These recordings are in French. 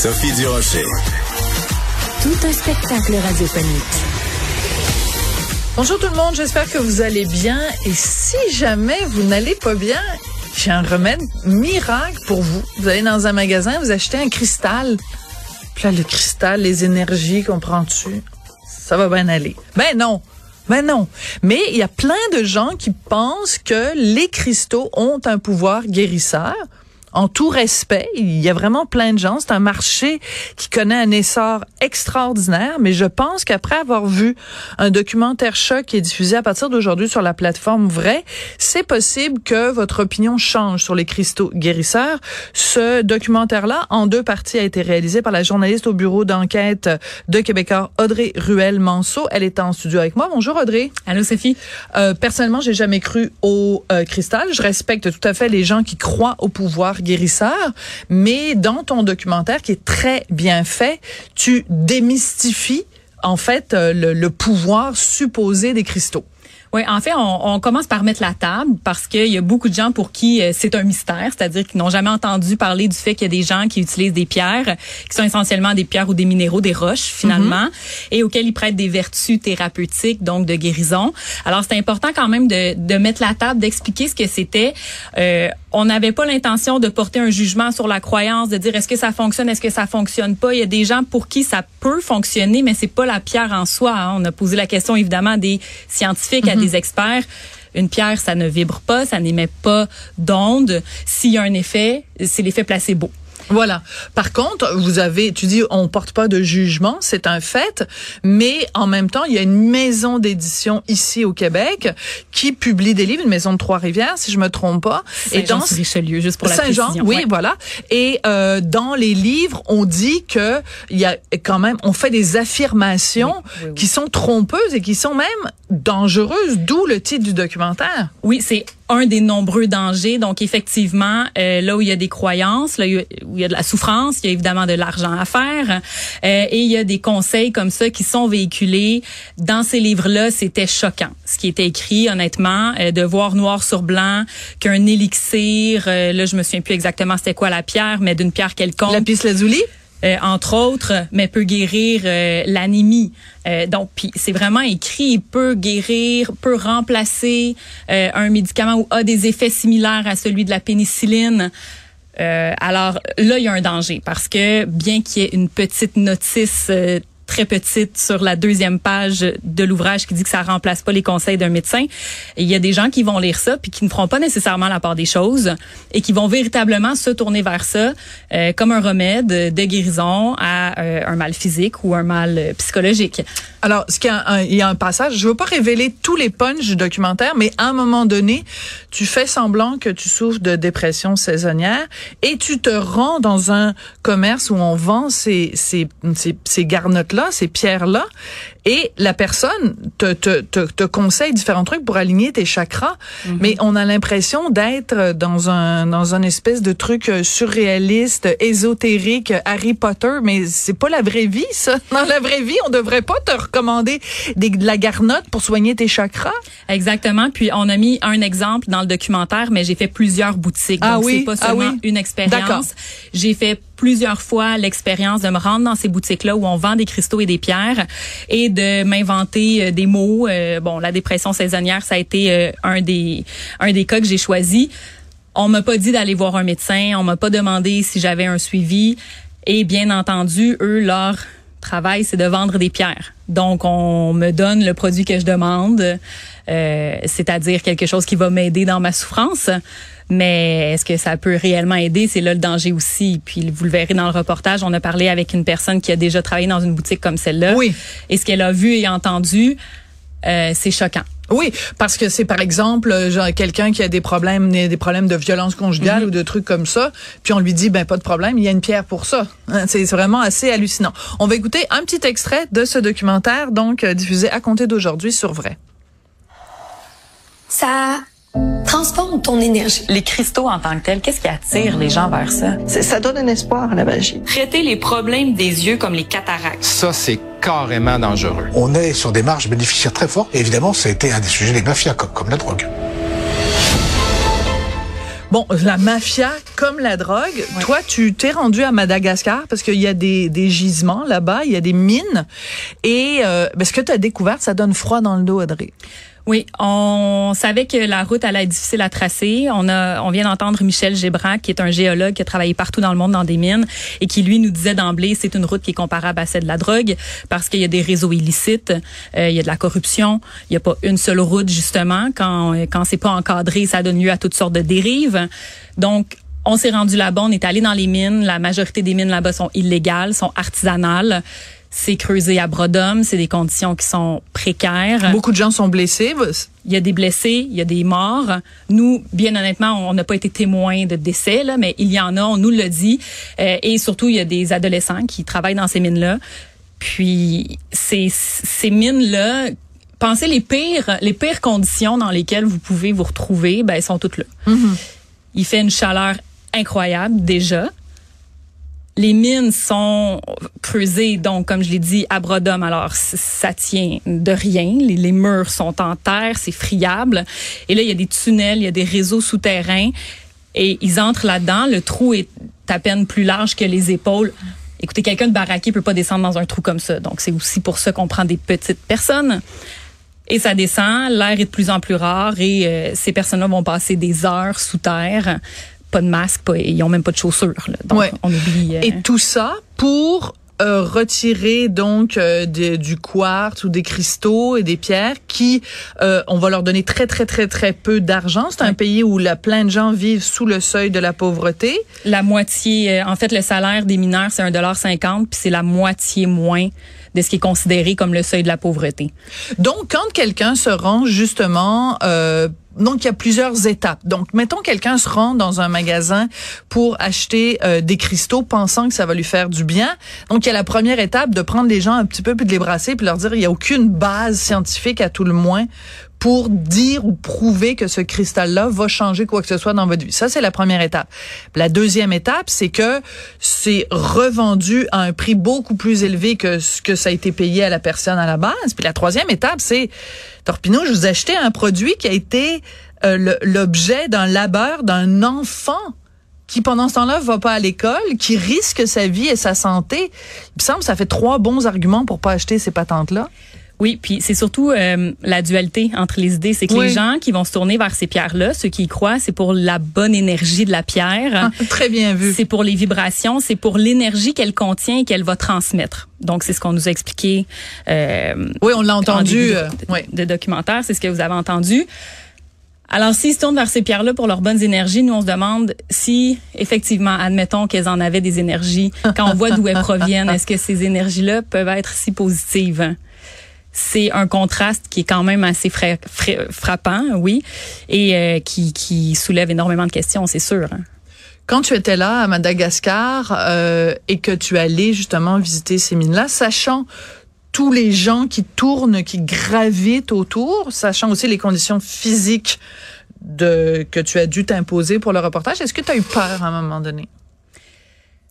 Sophie Durocher. Tout un spectacle radiophonique. Bonjour tout le monde, j'espère que vous allez bien. Et si jamais vous n'allez pas bien, j'ai un remède miracle pour vous. Vous allez dans un magasin, vous achetez un cristal. Puis là, le cristal, les énergies qu'on prend dessus, ça va bien aller. Ben non, ben non. Mais il y a plein de gens qui pensent que les cristaux ont un pouvoir guérisseur en tout respect. Il y a vraiment plein de gens. C'est un marché qui connaît un essor extraordinaire, mais je pense qu'après avoir vu un documentaire choc qui est diffusé à partir d'aujourd'hui sur la plateforme Vrai, c'est possible que votre opinion change sur les cristaux guérisseurs. Ce documentaire-là, en deux parties, a été réalisé par la journaliste au bureau d'enquête de Québécois Audrey Ruel-Manceau. Elle est en studio avec moi. Bonjour Audrey. Allô Sophie. Euh, personnellement, j'ai jamais cru au euh, cristal. Je respecte tout à fait les gens qui croient au pouvoir guérisseur, mais dans ton documentaire qui est très bien fait, tu démystifies en fait euh, le, le pouvoir supposé des cristaux. Oui, en fait, on, on, commence par mettre la table parce qu'il y a beaucoup de gens pour qui euh, c'est un mystère, c'est-à-dire qu'ils n'ont jamais entendu parler du fait qu'il y a des gens qui utilisent des pierres qui sont essentiellement des pierres ou des minéraux, des roches finalement, mm -hmm. et auxquelles ils prêtent des vertus thérapeutiques, donc de guérison. Alors c'est important quand même de, de mettre la table, d'expliquer ce que c'était. Euh, on n'avait pas l'intention de porter un jugement sur la croyance, de dire est-ce que ça fonctionne, est-ce que ça fonctionne pas? Il y a des gens pour qui ça peut fonctionner, mais c'est pas la pierre en soi. Hein. On a posé la question évidemment à des scientifiques, mm -hmm. à des experts. Une pierre, ça ne vibre pas, ça n'émet pas d'onde. S'il y a un effet, c'est l'effet placebo. Voilà. Par contre, vous avez, tu dis, on porte pas de jugement, c'est un fait, mais en même temps, il y a une maison d'édition ici au Québec qui publie des livres, une maison de Trois-Rivières, si je me trompe pas. Et dans Richelieu, juste pour la Saint-Jean, oui, ouais. voilà. Et euh, dans les livres, on dit que il y a quand même, on fait des affirmations oui, oui, oui. qui sont trompeuses et qui sont même dangereuses, d'où le titre du documentaire. Oui, c'est un des nombreux dangers. Donc, effectivement, euh, là où il y a des croyances, là où il y a de la souffrance, il y a évidemment de l'argent à faire. Euh, et il y a des conseils comme ça qui sont véhiculés. Dans ces livres-là, c'était choquant. Ce qui était écrit, honnêtement, euh, de voir noir sur blanc qu'un élixir, euh, là, je me souviens plus exactement c'était quoi la pierre, mais d'une pierre quelconque. La lazuli? Euh, entre autres, mais peut guérir euh, l'anémie. Euh, donc, puis c'est vraiment écrit, peut guérir, peut remplacer un médicament ou a des effets similaires à celui de la pénicilline. alors là, il y a un danger parce que bien qu'il y ait une petite notice très petite sur la deuxième page de l'ouvrage qui dit que ça remplace pas les conseils d'un médecin. Il y a des gens qui vont lire ça puis qui ne feront pas nécessairement la part des choses et qui vont véritablement se tourner vers ça euh, comme un remède de guérison à euh, un mal physique ou un mal psychologique. Alors, ce qu'il y, a un, il y a un passage, je veux pas révéler tous les punchs du documentaire, mais à un moment donné, tu fais semblant que tu souffres de dépression saisonnière et tu te rends dans un commerce où on vend ces, ces, ces, ces garnottes-là, ces pierres-là, et la personne te, te, te, te, conseille différents trucs pour aligner tes chakras, mm -hmm. mais on a l'impression d'être dans un dans un espèce de truc surréaliste, ésotérique, Harry Potter, mais c'est pas la vraie vie ça. Dans la vraie vie, on devrait pas te recommander des, de la garnotte pour soigner tes chakras. Exactement. Puis on a mis un exemple dans le documentaire, mais j'ai fait plusieurs boutiques, ah donc oui? c'est pas seulement ah oui? une expérience. J'ai fait plusieurs fois l'expérience de me rendre dans ces boutiques-là où on vend des cristaux et des pierres et de m'inventer des mots. Euh, bon, la dépression saisonnière, ça a été euh, un des un des cas que j'ai choisi. On m'a pas dit d'aller voir un médecin, on m'a pas demandé si j'avais un suivi et bien entendu, eux leur travail, c'est de vendre des pierres. Donc, on me donne le produit que je demande, euh, c'est-à-dire quelque chose qui va m'aider dans ma souffrance. Mais est-ce que ça peut réellement aider? C'est là le danger aussi. Puis vous le verrez dans le reportage, on a parlé avec une personne qui a déjà travaillé dans une boutique comme celle-là. Oui. Et ce qu'elle a vu et entendu, euh, c'est choquant. Oui, parce que c'est par exemple euh, genre quelqu'un qui a des problèmes des problèmes de violence conjugale Mhm. ou de trucs comme ça, puis on lui dit ben pas de problème, il y a une pierre pour ça. Hein, C'est vraiment assez hallucinant. On va écouter un petit extrait de ce documentaire donc euh, diffusé à compter d'aujourd'hui sur vrai. Ça transforme ton énergie. Les cristaux en tant que tels, qu'est-ce qui attire les gens vers ça? C'est- Ça donne un espoir à la magie. Traiter les problèmes des yeux comme les cataractes. Ça, c'est carrément dangereux. On est sur des marges bénéficiaires très fortes. Et évidemment, ça a été un des sujets des mafias, comme, comme la drogue. Bon, la mafia comme la drogue. Toi, tu t'es rendu à Madagascar parce qu'il y a des, des gisements là-bas, il y a des mines. Et euh, ben, ce que tu as découvert, ça donne froid dans le dos, Audrey. Oui, on savait que la route allait être difficile à tracer. On a, on vient d'entendre Michel Gébrac, qui est un géologue qui a travaillé partout dans le monde dans des mines et qui lui nous disait d'emblée, c'est une route qui est comparable à celle de la drogue parce qu'il y a des réseaux illicites, euh, il y a de la corruption, il n'y a pas une seule route justement. Quand quand c'est pas encadré, ça donne lieu à toutes sortes de dérives. Donc on s'est rendu là-bas, on est allé dans les mines. La majorité des mines là-bas sont illégales, sont artisanales. C'est creusé à bras d'homme, c'est des conditions qui sont précaires. Beaucoup de gens sont blessés. Il y a des blessés, il y a des morts. Nous, bien honnêtement, on n'a pas été témoins de décès, là, mais il y en a, on nous le dit. Euh, et surtout, il y a des adolescents qui travaillent dans ces mines-là. Puis, ces, ces mines-là, pensez les pires, les pires conditions dans lesquelles vous pouvez vous retrouver, ben, elles sont toutes là. Il fait une chaleur incroyable déjà. Les mines sont creusées, donc, comme je l'ai dit, à bras d'homme. Alors, ça tient de rien. Les, les murs sont en terre, c'est friable. Et là, il y a des tunnels, il y a des réseaux souterrains. Et ils entrent là-dedans. Le trou est à peine plus large que les épaules. Écoutez, quelqu'un de baraqué peut pas descendre dans un trou comme ça. Donc, c'est aussi pour ça qu'on prend des petites personnes. Et ça descend, l'air est de plus en plus rare et euh, ces personnes-là vont passer des heures sous terre. Pas de masque, pas, ils ont même pas de chaussures. là. Donc, Ouais. on oublie. euh, Et tout ça pour euh, retirer donc euh, des- du quartz ou des cristaux et des pierres qui, euh, on va leur donner très très très très peu d'argent. C'est un pays où la, plein de gens vivent sous le seuil de la pauvreté. la moitié, euh, en fait, le salaire des mineurs, c'est un dollar cinquante, puis c'est la moitié moins de ce qui est considéré comme le seuil de la pauvreté. Donc, quand quelqu'un se rend justement, euh, donc il y a plusieurs étapes. Donc, mettons quelqu'un se rend dans un magasin pour acheter euh, des cristaux, pensant que ça va lui faire du bien. Donc, il y a la première étape de prendre les gens un petit peu puis de les brasser puis leur dire il y a aucune base scientifique à tout le moins pour dire ou prouver que ce cristal-là va changer quoi que ce soit dans votre vie. Ça, c'est la première étape. La deuxième étape, c'est que c'est revendu à un prix beaucoup plus élevé que ce que ça a été payé à la personne à la base. Puis la troisième étape, c'est, Torpino, je vous ai acheté un produit qui a été euh, l'objet d'un labeur d'un enfant qui pendant ce temps-là va pas à l'école, qui risque sa vie et sa santé. Il me semble que ça fait trois bons arguments pour pas acheter ces patentes-là. Oui, puis c'est surtout euh, la dualité entre les idées. C'est que Oui. les gens qui vont se tourner vers ces pierres-là, ceux qui y croient, c'est pour la bonne énergie de la pierre. Ah, très bien vu. C'est pour les vibrations, c'est pour l'énergie qu'elle contient et qu'elle va transmettre. Donc, c'est ce qu'on nous a expliqué. Euh, Oui, on l'a en entendu. de, euh, de- oui. de documentaire, c'est ce que vous avez entendu. Alors, s'ils se tournent vers ces pierres-là pour leurs bonnes énergies, nous, on se demande si, effectivement, admettons qu'elles en avaient des énergies, quand on voit d'où elles proviennent, est-ce que ces énergies-là peuvent être si positives? C'est un contraste qui est quand même assez fra- fra- frappant, oui, et euh, qui, qui soulève énormément de questions, c'est sûr. hein. Quand tu étais là à Madagascar euh, et que tu allais justement visiter ces mines-là, sachant tous les gens qui tournent, qui gravitent autour, sachant aussi les conditions physiques de que tu as dû t'imposer pour le reportage, est-ce que tu as eu peur à un moment donné?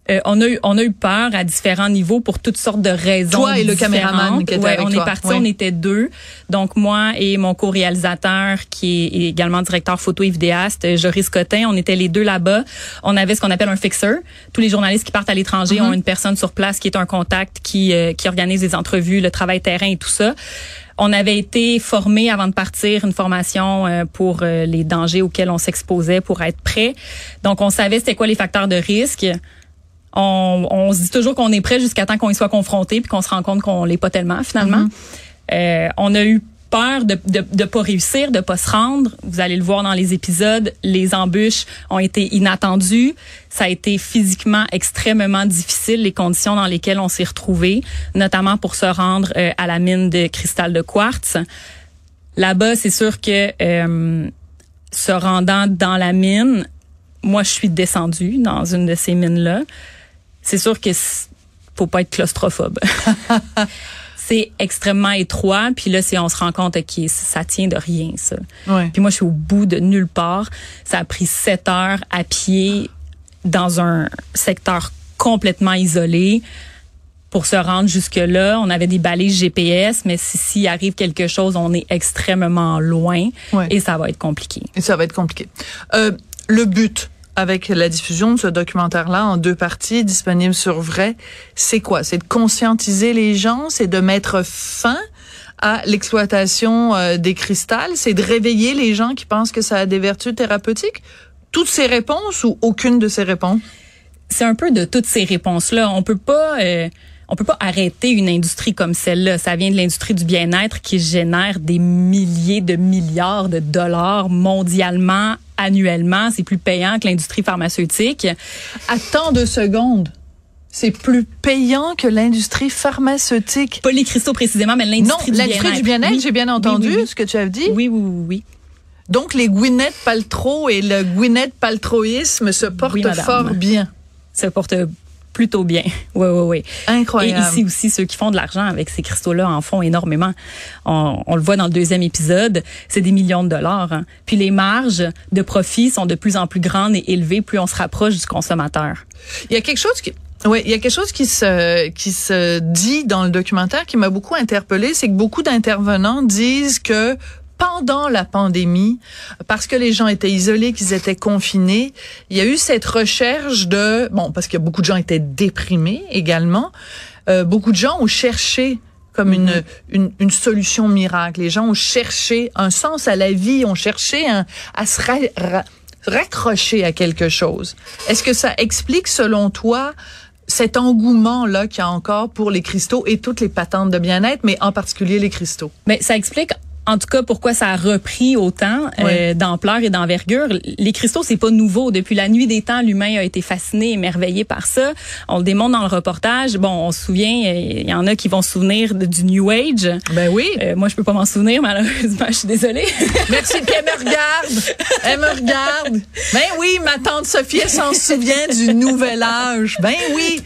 Euh, on a eu on a eu peur à différents niveaux pour toutes sortes de raisons. Toi et le caméraman qui était Ouais, avec on toi. est parti, on était deux. Donc moi et mon co-réalisateur qui est également directeur photo et vidéaste, euh, Joris Cotin, on était les deux là-bas. On avait ce qu'on appelle un fixer. Tous les journalistes qui partent à l'étranger Mm-hmm. ont une personne sur place qui est un contact qui euh, qui organise les entrevues, le travail terrain et tout ça. On avait été formés avant de partir une formation euh, pour les dangers auxquels on s'exposait pour être prêt. Donc on savait c'était quoi les facteurs de risque on, on se dit toujours qu'on est prêt jusqu'à temps qu'on y soit confronté puis qu'on se rend compte qu'on l'est pas tellement finalement. Euh, on a eu peur de de, de pas réussir, de pas se rendre. Vous allez le voir dans les épisodes, les embûches ont été inattendues. Ça a été physiquement extrêmement difficile les conditions dans lesquelles on s'est retrouvé, notamment pour se rendre euh, à la mine de cristal de quartz. Là-bas, c'est sûr que euh, se rendant dans la mine, moi, je suis descendue dans une de ces mines-là. C'est sûr que faut pas être claustrophobe. c'est extrêmement étroit, puis là, c'est on se rend compte que ça tient de rien, ça. Ouais. Puis moi, je suis au bout de nulle part. Ça a pris sept heures à pied dans un secteur complètement isolé pour se rendre jusque-là. On avait des balises GPS, mais si s'il arrive quelque chose, on est extrêmement loin Ouais. et ça va être compliqué. Et ça va être compliqué. Euh, le but avec la diffusion de ce documentaire-là en deux parties disponibles sur Vrai, c'est quoi? C'est de conscientiser les gens, c'est de mettre fin à l'exploitation euh, des cristals, c'est de réveiller les gens qui pensent que ça a des vertus thérapeutiques? Toutes ces réponses ou aucune de ces réponses? c'est un peu de toutes ces réponses-là. On peut pas, euh, on peut pas arrêter une industrie comme celle-là. Ça vient de l'industrie du bien-être qui génère des milliers de milliards de dollars mondialement, annuellement. C'est plus payant que l'industrie pharmaceutique. Attends deux secondes. C'est plus payant que l'industrie pharmaceutique. Pas les cristaux précisément, mais Non, l'industrie du l'industrie bien-être. du bien-être, Oui. j'ai bien entendu oui, oui. ce que tu as dit. Oui, oui, oui, oui. Donc, les Gwyneth Paltrow et le Gwyneth Paltroïsme se portent fort bien. Ça porte plutôt bien. Oui, oui, oui. Incroyable. Et ici aussi, ceux qui font de l'argent avec ces cristaux-là en font énormément. On, on le voit dans le deuxième épisode, c'est des millions de dollars. hein. Puis les marges de profit sont de plus en plus grandes et élevées plus on se rapproche du consommateur. Il y a quelque chose qui oui, il y a quelque chose qui se qui se dit dans le documentaire qui m'a beaucoup interpellé, c'est que beaucoup d'intervenants disent que pendant la pandémie, parce que les gens étaient isolés, qu'ils étaient confinés, il y a eu cette recherche de bon, parce que beaucoup de gens étaient déprimés également. euh, beaucoup de gens ont cherché comme une, une une solution miracle. Les gens ont cherché un sens à la vie, ont cherché un, à se ra- ra- raccrocher à quelque chose. Est-ce que ça explique, selon toi, cet engouement-là qu'il y a encore pour les cristaux et toutes les patentes de bien-être, mais en particulier les cristaux? Mais ça explique en tout cas pourquoi ça a repris autant euh, d'ampleur et d'envergure? Les cristaux, c'est pas nouveau. Depuis la nuit des temps, l'humain a été fasciné, émerveillé par ça. On le démontre dans le reportage. Bon, on se souvient, il y en a qui vont se souvenir de- du New Age. Ben oui. Euh, moi, je peux pas m'en souvenir, malheureusement. Je suis désolée. Merci, puis elle me regarde. Elle me regarde. Ben oui, ma tante Sophie s'en souvient du nouvel âge. Ben oui.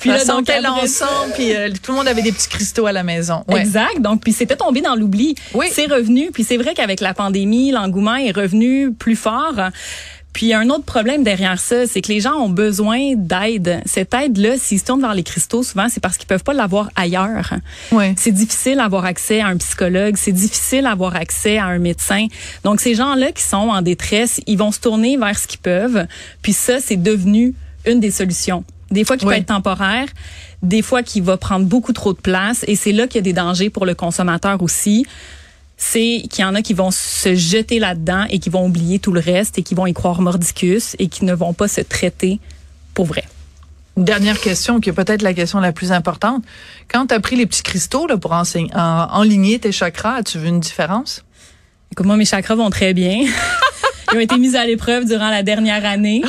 Puis là, donc, elle ensemble, puis euh, tout le monde avait des petits cristaux à la maison. Ouais. Exact. Donc, puis c'était tombé dans l'oubli. Oui. C'est revenu. Puis c'est vrai qu'avec la pandémie, l'engouement est revenu plus fort. Puis un autre problème derrière ça, c'est que les gens ont besoin d'aide. Cette aide-là, s'ils se tournent vers les cristaux, souvent, c'est parce qu'ils peuvent pas l'avoir ailleurs. Ouais. C'est difficile d'avoir accès à un psychologue, c'est difficile d'avoir accès à un médecin. Donc ces gens-là qui sont en détresse, ils vont se tourner vers ce qu'ils peuvent. Puis ça, c'est devenu une des solutions. Des fois qui Oui. peut être temporaire, des fois qui va prendre beaucoup trop de place et c'est là qu'il y a des dangers pour le consommateur aussi. C'est qu'il y en a qui vont se jeter là-dedans et qui vont oublier tout le reste et qui vont y croire mordicus et qui ne vont pas se traiter pour vrai. Une dernière question, qui est peut-être la question la plus importante. Quand tu as pris les petits cristaux là, pour enseigner, en, enligner tes chakras, as-tu vu une différence? Écoute, moi, mes chakras vont très bien. Ils ont été mis à l'épreuve durant la dernière année.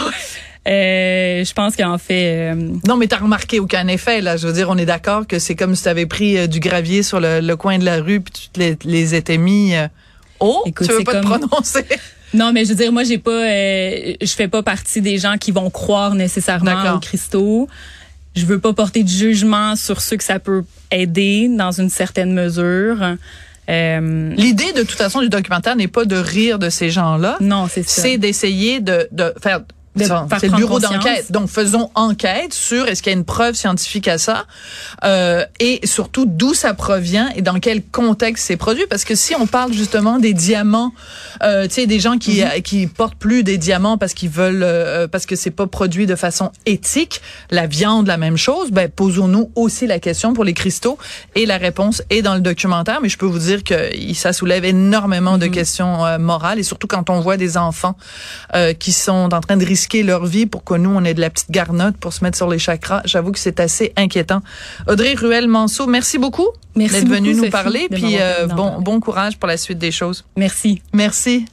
Euh, je pense qu'en fait, euh, Non, mais t'as remarqué aucun effet, là. Je veux dire, on est d'accord que c'est comme si tu avais pris euh, du gravier sur le, le coin de la rue puis tu te les, les étais mis. euh, Oh, Écoute, tu veux pas te comme- prononcer? non, mais je veux dire, moi, j'ai pas, euh, je fais pas partie des gens qui vont croire nécessairement aux cristaux. Je veux pas porter de jugement sur ceux que ça peut aider dans une certaine mesure. Euh, L'idée, de toute façon, du documentaire n'est pas de rire de ces gens-là. non, c'est ça. C'est d'essayer de, de faire. C'est le bureau d'enquête. Donc, faisons enquête sur est-ce qu'il y a une preuve scientifique à ça euh, et surtout d'où ça provient et dans quel contexte c'est produit. Parce que si on parle justement des diamants, euh, tu sais, des gens qui euh, qui portent plus des diamants parce qu'ils veulent, euh, parce que c'est pas produit de façon éthique, la viande, la même chose. Ben, posons-nous aussi la question pour les cristaux et la réponse est dans le documentaire. Mais je peux vous dire que ça soulève énormément de questions euh, morales et surtout quand on voit des enfants euh, qui sont en train de risquer leur vie pour que nous on ait de la petite garnotte pour se mettre sur les chakras. J'avoue que c'est assez inquiétant. Audrey Ruel Manceau, merci beaucoup d'être venue nous Sophie, parler puis euh, bon parler. bon courage pour la suite des choses. Merci. Merci.